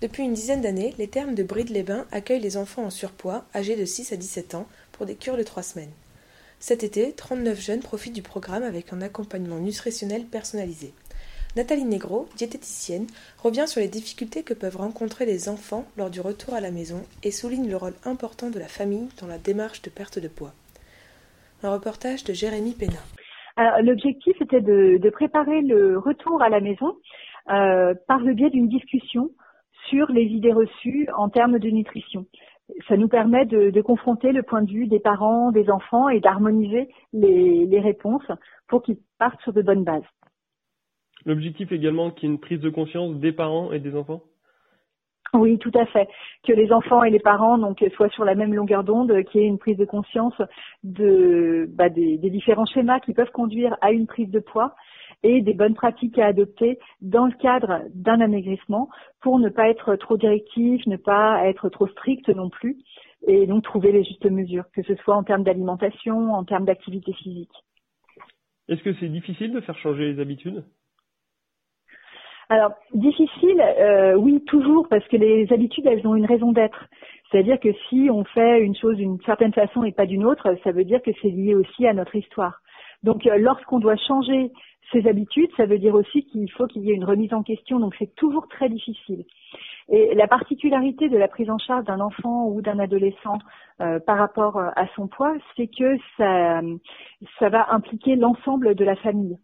Depuis une dizaine d'années, les termes de Bride-les-Bains accueillent les enfants en surpoids, âgés de 6 à 17 ans, pour des cures de 3 semaines. Cet été, 39 jeunes profitent du programme avec un accompagnement nutritionnel personnalisé. Nathalie Negro, diététicienne, revient sur les difficultés que peuvent rencontrer les enfants lors du retour à la maison et souligne le rôle important de la famille dans la démarche de perte de poids. Un reportage de Jérémy. Alors, l'objectif était de, de préparer le retour à la maison euh, par le biais d'une discussion sur les idées reçues en termes de nutrition. Ça nous permet de, de confronter le point de vue des parents, des enfants et d'harmoniser les, les réponses pour qu'ils partent sur de bonnes bases. L'objectif également qu'il y ait une prise de conscience des parents et des enfants? Oui, tout à fait. Que les enfants et les parents donc soient sur la même longueur d'onde, qu'il y ait une prise de conscience de, bah, des, des différents schémas qui peuvent conduire à une prise de poids et des bonnes pratiques à adopter dans le cadre d'un amaigrissement pour ne pas être trop directif, ne pas être trop strict non plus, et donc trouver les justes mesures, que ce soit en termes d'alimentation, en termes d'activité physique. Est-ce que c'est difficile de faire changer les habitudes? Alors, difficile, euh, oui, toujours, parce que les habitudes, elles ont une raison d'être. C'est-à-dire que si on fait une chose d'une certaine façon et pas d'une autre, ça veut dire que c'est lié aussi à notre histoire. Donc, euh, lorsqu'on doit changer ses habitudes, ça veut dire aussi qu'il faut qu'il y ait une remise en question, donc c'est toujours très difficile. Et la particularité de la prise en charge d'un enfant ou d'un adolescent euh, par rapport à son poids, c'est que ça, ça va impliquer l'ensemble de la famille.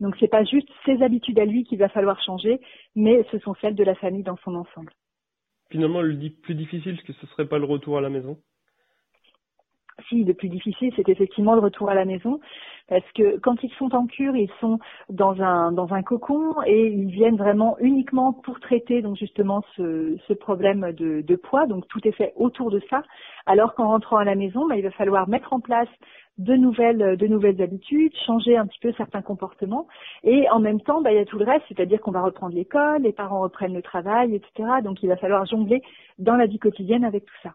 Donc c'est pas juste ses habitudes à lui qu'il va falloir changer, mais ce sont celles de la famille dans son ensemble. Finalement, le plus difficile, que ce serait pas le retour à la maison? Si, le plus difficile, c'est effectivement le retour à la maison, parce que quand ils sont en cure, ils sont dans un dans un cocon et ils viennent vraiment uniquement pour traiter donc justement ce, problème de, de poids. Donc tout est fait autour de ça. Alors qu'en rentrant à la maison, bah, il va falloir mettre en place de nouvelles de nouvelles habitudes, changer un petit peu certains comportements et en même temps, bah, il y a tout le reste, c'est-à-dire qu'on va reprendre l'école, les parents reprennent le travail, etc. Donc il va falloir jongler dans la vie quotidienne avec tout ça.